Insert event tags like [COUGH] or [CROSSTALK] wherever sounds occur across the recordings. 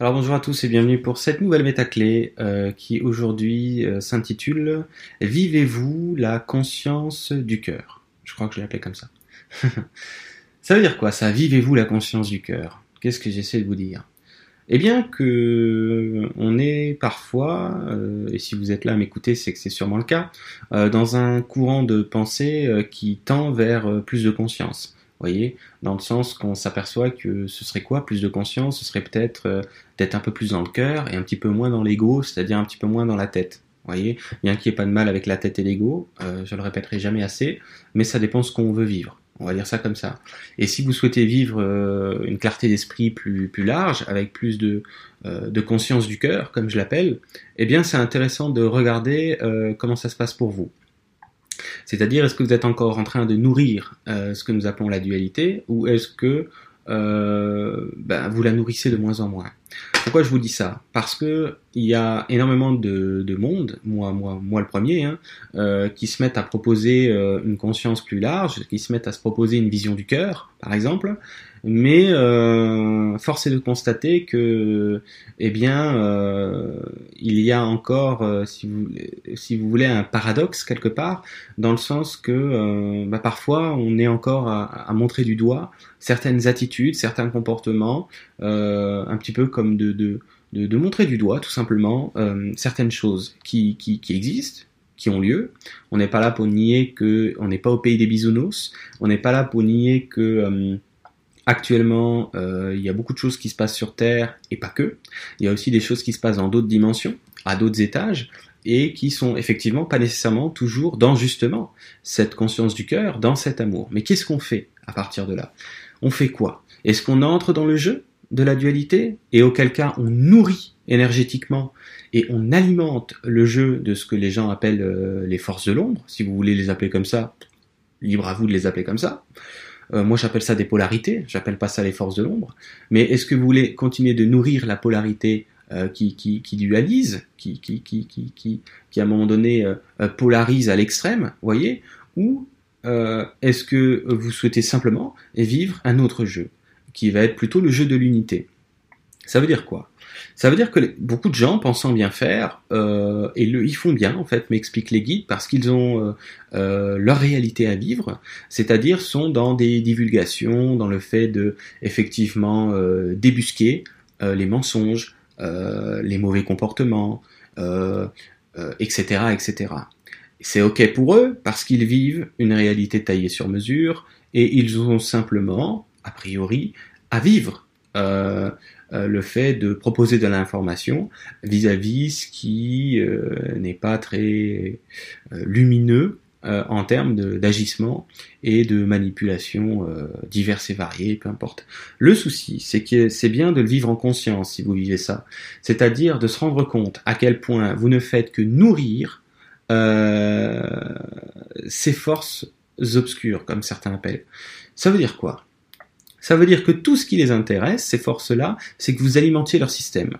Alors bonjour à tous et bienvenue pour cette nouvelle métaclé euh, qui aujourd'hui euh, s'intitule Vivez-vous la conscience du cœur? Je crois que je l'ai appelé comme ça. [LAUGHS] ça veut dire quoi ça? Vivez-vous la conscience du cœur? Qu'est-ce que j'essaie de vous dire? Eh bien que on est parfois, euh, et si vous êtes là à m'écouter c'est que c'est sûrement le cas, dans un courant de pensée qui tend vers plus de conscience voyez, dans le sens qu'on s'aperçoit que ce serait quoi plus de conscience Ce serait peut-être euh, peut-être un peu plus dans le cœur et un petit peu moins dans l'ego, c'est-à-dire un petit peu moins dans la tête. voyez, bien qu'il n'y ait pas de mal avec la tête et l'ego, euh, je le répéterai jamais assez, mais ça dépend ce qu'on veut vivre. On va dire ça comme ça. Et si vous souhaitez vivre euh, une clarté d'esprit plus, plus large, avec plus de, euh, de conscience du cœur, comme je l'appelle, eh bien c'est intéressant de regarder comment ça se passe pour vous. C'est-à-dire, est-ce que vous êtes encore en train de nourrir euh, ce que nous appelons la dualité, ou est-ce que euh, ben, vous la nourrissez de moins en moins? Pourquoi je vous dis ça? Parce que il y a énormément de, de monde, moi, moi, moi le premier, hein, euh, qui se mettent à proposer une conscience plus large, qui se mettent à se proposer une vision du cœur, par exemple, mais euh, force est de constater que, eh bien, euh, il y a encore, euh, si, vous, si vous voulez, un paradoxe quelque part, dans le sens que euh, bah, parfois on est encore à, à, montrer du doigt certaines attitudes, certains comportements, euh, un petit peu comme de, de, de, de, montrer du doigt, tout simplement, certaines choses qui, qui, qui existent qui ont lieu. On n'est pas là pour nier que on n'est pas au pays des bisounours. On n'est pas là pour nier que Actuellement, euh, il y a beaucoup de choses qui se passent sur Terre et pas que. Il y a aussi des choses qui se passent dans d'autres dimensions, à d'autres étages, et qui sont effectivement pas nécessairement toujours dans justement cette conscience du cœur, dans cet amour. Mais qu'est-ce qu'on fait à partir de là? On fait quoi? Est-ce qu'on entre dans le jeu de la dualité? Et auquel cas on nourrit énergétiquement et on alimente le jeu de ce que les gens appellent euh, les forces de l'ombre, si vous voulez les appeler comme ça, libre à vous de les appeler comme ça. Euh, moi, j'appelle ça des polarités. J'appelle pas ça les forces de l'ombre. Mais est-ce que vous voulez continuer de nourrir la polarité euh, qui, dualise, qui à un moment donné euh, polarise à l'extrême, voyez, ou est-ce que vous souhaitez simplement vivre un autre jeu, qui va être plutôt le jeu de l'unité? Ça veut dire quoi? Ça veut dire que beaucoup de gens, pensant bien faire, euh, et le, ils font bien en fait, m'expliquent les guides, parce qu'ils ont euh, euh, leur réalité à vivre, c'est-à-dire sont dans des divulgations, dans le fait de effectivement euh, débusquer euh, les mensonges, les mauvais comportements, etc., etc. C'est ok pour eux parce qu'ils vivent une réalité taillée sur mesure et ils ont simplement, a priori, à vivre. Euh, le fait de proposer de l'information vis-à-vis ce qui euh, n'est pas très euh, lumineux en termes d'agissement et de manipulation diverses et variées, peu importe. Le souci, c'est que c'est bien de le vivre en conscience si vous vivez ça, c'est-à-dire de se rendre compte à quel point vous ne faites que nourrir ces forces obscures, comme certains appellent. Ça veut dire quoi? Ça veut dire que tout ce qui les intéresse, ces forces-là, c'est que vous alimentiez leur système.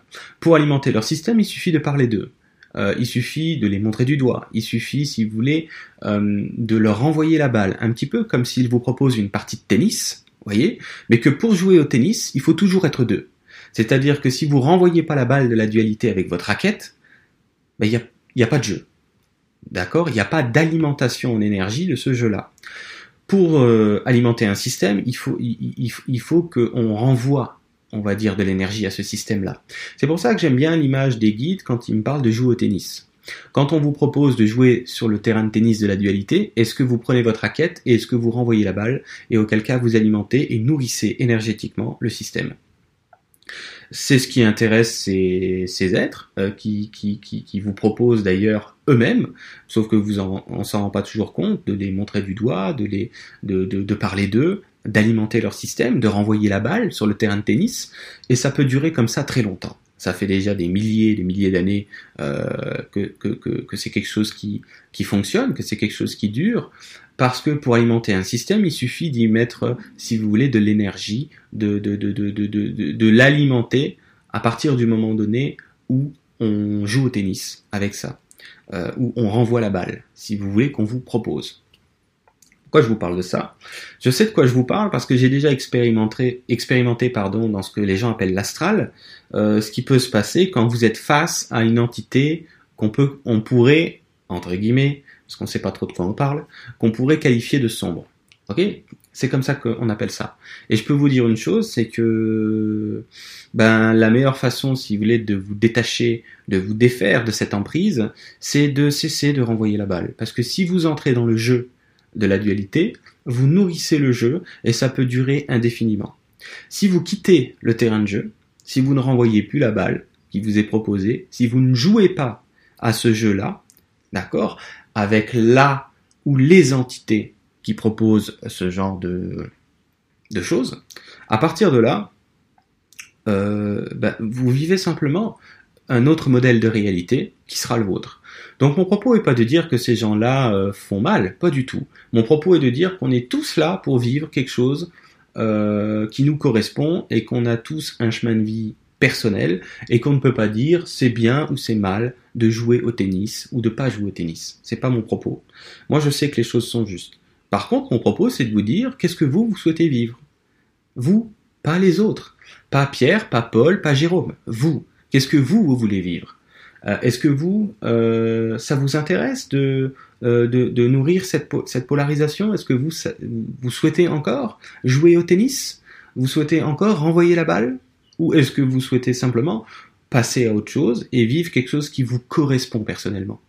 Pour alimenter leur système, il suffit de parler d'eux. Euh, il suffit de les montrer du doigt. Il suffit, si vous voulez, euh, de leur renvoyer la balle, un petit peu comme s'ils vous proposent une partie de tennis, voyez, mais que pour jouer au tennis, il faut toujours être deux. C'est-à-dire que si vous renvoyez pas la balle de la dualité avec votre raquette, ben, il n'y y a pas de jeu. D'accord? Il n'y a pas d'alimentation en énergie de ce jeu-là pour euh, alimenter un système, il faut, il, il faut qu'on renvoie, on va dire, de l'énergie à ce système-là. C'est pour ça que j'aime bien l'image des guides quand ils me parlent de jouer au tennis. Quand on vous propose de jouer sur le terrain de tennis de la dualité, est-ce que vous prenez votre raquette et est-ce que vous renvoyez la balle et auquel cas vous alimentez et nourrissez énergétiquement le système? C'est ce qui intéresse ces, êtres euh, qui, vous proposent d'ailleurs eux-mêmes, sauf que vous en, s'en rend pas toujours compte, de les montrer du doigt, de, les, de parler d'eux, d'alimenter leur système, de renvoyer la balle sur le terrain de tennis, et ça peut durer comme ça très longtemps. Ça fait déjà des milliers, des milliers d'années euh, que, c'est quelque chose qui, fonctionne, que c'est quelque chose qui dure, parce que pour alimenter un système, il suffit d'y mettre, si vous voulez, de l'énergie, de l'alimenter à partir du moment donné où on joue au tennis avec ça, euh, où on renvoie la balle, si vous voulez qu'on vous propose. Pourquoi je vous parle de ça? Je sais de quoi je vous parle parce que j'ai déjà expérimenté, expérimenté pardon, dans ce que les gens appellent l'astral, euh, ce qui peut se passer quand vous êtes face à une entité qu'on peut, on pourrait, entre guillemets, parce qu'on ne sait pas trop de quoi on parle, qu'on pourrait qualifier de sombre. Ok? C'est comme ça qu'on appelle ça. Et je peux vous dire une chose, c'est que ben la meilleure façon, si vous voulez, de vous détacher, de vous défaire de cette emprise, c'est de cesser de renvoyer la balle. Parce que si vous entrez dans le jeu de la dualité, vous nourrissez le jeu et ça peut durer indéfiniment. Si vous quittez le terrain de jeu, si vous ne renvoyez plus la balle qui vous est proposée, si vous ne jouez pas à ce jeu-là, d'accord, avec la ou les entités qui proposent ce genre de, choses, à partir de là, euh, ben, vous vivez simplement un autre modèle de réalité qui sera le vôtre. Donc mon propos n'est pas de dire que ces gens-là euh, font mal, pas du tout. Mon propos est de dire qu'on est tous là pour vivre quelque chose euh, qui nous correspond et qu'on a tous un chemin de vie personnel et qu'on ne peut pas dire c'est bien ou c'est mal de jouer au tennis ou de pas jouer au tennis. C'est pas mon propos. Moi je sais que les choses sont justes. Par contre, mon propos c'est de vous dire qu'est-ce que vous vous souhaitez vivre? Vous, pas les autres. Pas Pierre, pas Paul, pas Jérôme. Vous, qu'est-ce que vous, vous voulez vivre? Est-ce que vous, ça vous intéresse de, de, de, nourrir cette, cette polarisation? Est-ce que vous, vous souhaitez encore jouer au tennis? Vous souhaitez encore renvoyer la balle? Ou est-ce que vous souhaitez simplement passer à autre chose et vivre quelque chose qui vous correspond personnellement?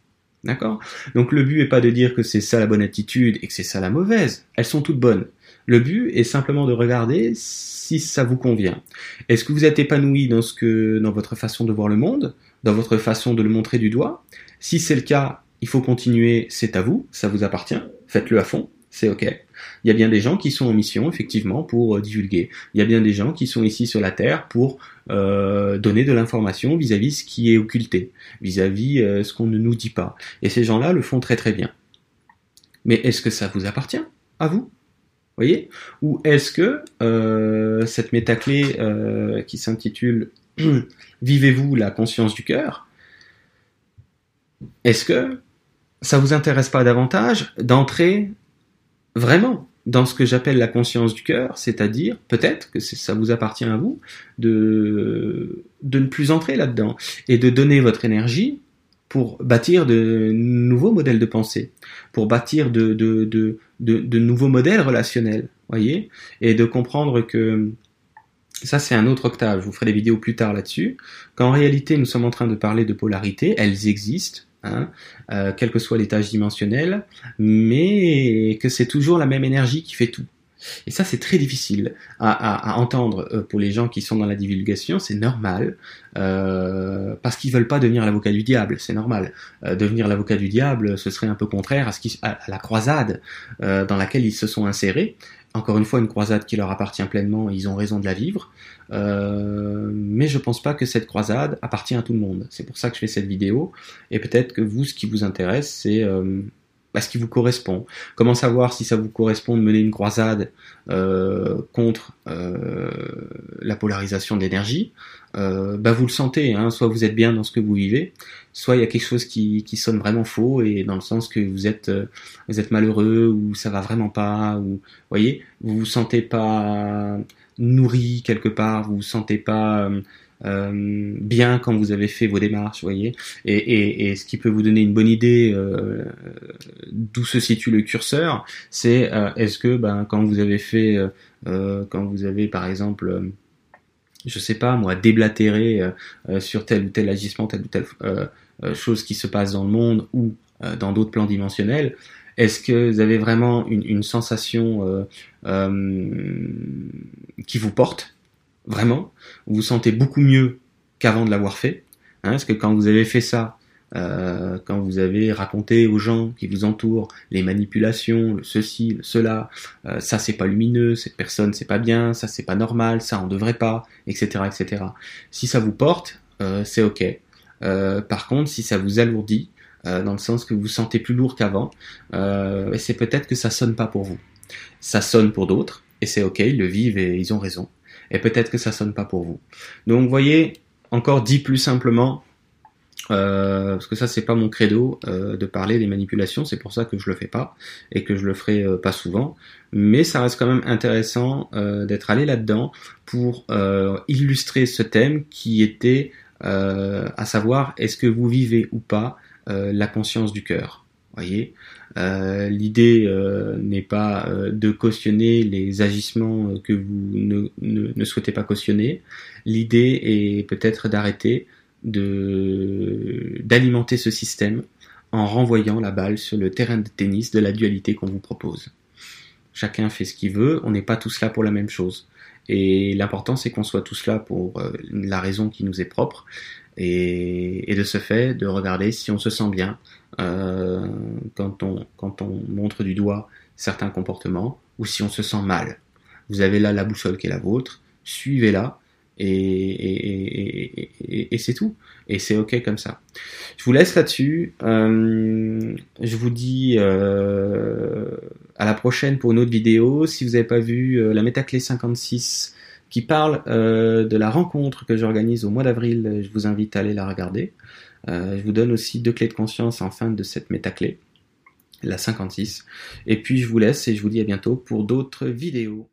D'accord? Donc le but n'est pas de dire que c'est ça la bonne attitude et que c'est ça la mauvaise. Elles sont toutes bonnes. Le but est simplement de regarder si ça vous convient. Est-ce que vous êtes épanoui dans ce que, dans votre façon de voir le monde, dans votre façon de le montrer du doigt? Si c'est le cas, il faut continuer, c'est à vous, ça vous appartient, faites-le à fond, c'est ok. Il y a bien des gens qui sont en mission, effectivement, pour euh, divulguer. Il y a bien des gens qui sont ici sur la Terre pour euh, donner de l'information vis-à-vis ce qui est occulté, vis-à-vis euh, ce qu'on ne nous dit pas. Et ces gens-là le font très très bien. Mais est-ce que ça vous appartient? À vous? Ou est-ce que euh, cette métaclé euh, qui s'intitule [CLEARS THROAT] Vivez-vous la conscience du cœur Est-ce que ça vous intéresse pas davantage d'entrer vraiment dans ce que j'appelle la conscience du cœur, c'est-à-dire peut-être que ça vous appartient à vous de, de ne plus entrer là-dedans et de donner votre énergie pour bâtir de nouveaux modèles de pensée, pour bâtir de, de, de, de, nouveaux modèles relationnels, voyez, et de comprendre que ça c'est un autre octave, je vous ferai des vidéos plus tard là-dessus, qu'en réalité nous sommes en train de parler de polarité, elles existent, hein, euh, quel que soit l'étage dimensionnel, mais que c'est toujours la même énergie qui fait tout. Et ça, c'est très difficile à, entendre euh, pour les gens qui sont dans la divulgation. C'est normal euh, parce qu'ils veulent pas devenir l'avocat du diable. C'est normal. Euh, devenir l'avocat du diable, ce serait un peu contraire à, ce qui, la croisade dans laquelle ils se sont insérés. Encore une fois, une croisade qui leur appartient pleinement. Ils ont raison de la vivre. mais je pense pas que cette croisade appartient à tout le monde. C'est pour ça que je fais cette vidéo. Et peut-être que vous, ce qui vous intéresse, c'est à ce qui vous correspond. Comment savoir si ça vous correspond de mener une croisade euh, contre euh, la polarisation de l'énergie? Euh, bah vous le sentez, hein, soit vous êtes bien dans ce que vous vivez, soit il y a quelque chose qui, qui sonne vraiment faux et dans le sens que vous êtes euh, vous êtes malheureux ou ça va vraiment pas ou voyez vous vous sentez pas nourri quelque part, vous vous sentez pas euh, euh, bien quand vous avez fait vos démarches, voyez. Et, et, et, ce qui peut vous donner une bonne idée euh, d'où se situe le curseur, c'est euh, est-ce que ben, quand vous avez fait, euh, quand vous avez par exemple, je sais pas moi, déblatérer sur tel ou tel agissement, telle ou telle chose qui se passe dans le monde ou dans d'autres plans dimensionnels, est-ce que vous avez vraiment une, une sensation qui vous porte vraiment, vous vous sentez beaucoup mieux qu'avant de l'avoir fait. Hein, parce que quand vous avez fait ça, euh, quand vous avez raconté aux gens qui vous entourent les manipulations, le ceci, le cela, euh, ça c'est pas lumineux, cette personne c'est pas bien, ça c'est pas normal, ça on devrait pas, etc., etc. Si ça vous porte, euh, c'est ok. Euh, par contre, si ça vous alourdit, euh, dans le sens que vous vous sentez plus lourd qu'avant, c'est peut-être que ça sonne pas pour vous. Ça sonne pour d'autres, et c'est ok, ils le vivent et ils ont raison et peut-être que ça sonne pas pour vous. Donc, voyez, encore dit plus simplement, Euh, parce que ça c'est pas mon credo euh, de parler des manipulations, c'est pour ça que je le fais pas et que je le ferai euh, pas souvent. Mais ça reste quand même intéressant d'être allé là-dedans pour illustrer ce thème qui était à savoir est-ce que vous vivez ou pas la conscience du cœur? Voyez, l'idée n'est pas de cautionner les agissements que vous ne, ne souhaitez pas cautionner. L'idée est peut-être d'arrêter de d'alimenter ce système en renvoyant la balle sur le terrain de tennis de la dualité qu'on vous propose. Chacun fait ce qu'il veut, on n'est pas tous là pour la même chose. Et l'important, c'est qu'on soit tous là pour euh, la raison qui nous est propre. Et, de ce fait, de regarder si on se sent bien euh, quand, on, quand on montre du doigt certains comportements ou si on se sent mal. Vous avez là la boussole qui est la vôtre, suivez-la et, c'est tout. Et c'est ok comme ça. Je vous laisse là-dessus. Euh, je vous dis euh, à la prochaine pour une autre vidéo. Si vous n'avez pas vu euh, la métaclé 56 qui parle de la rencontre que j'organise au mois d'avril, je vous invite à aller la regarder. je vous donne aussi deux clés de conscience en fin de cette métaclé, la 56. Et puis je vous laisse et je vous dis à bientôt pour d'autres vidéos.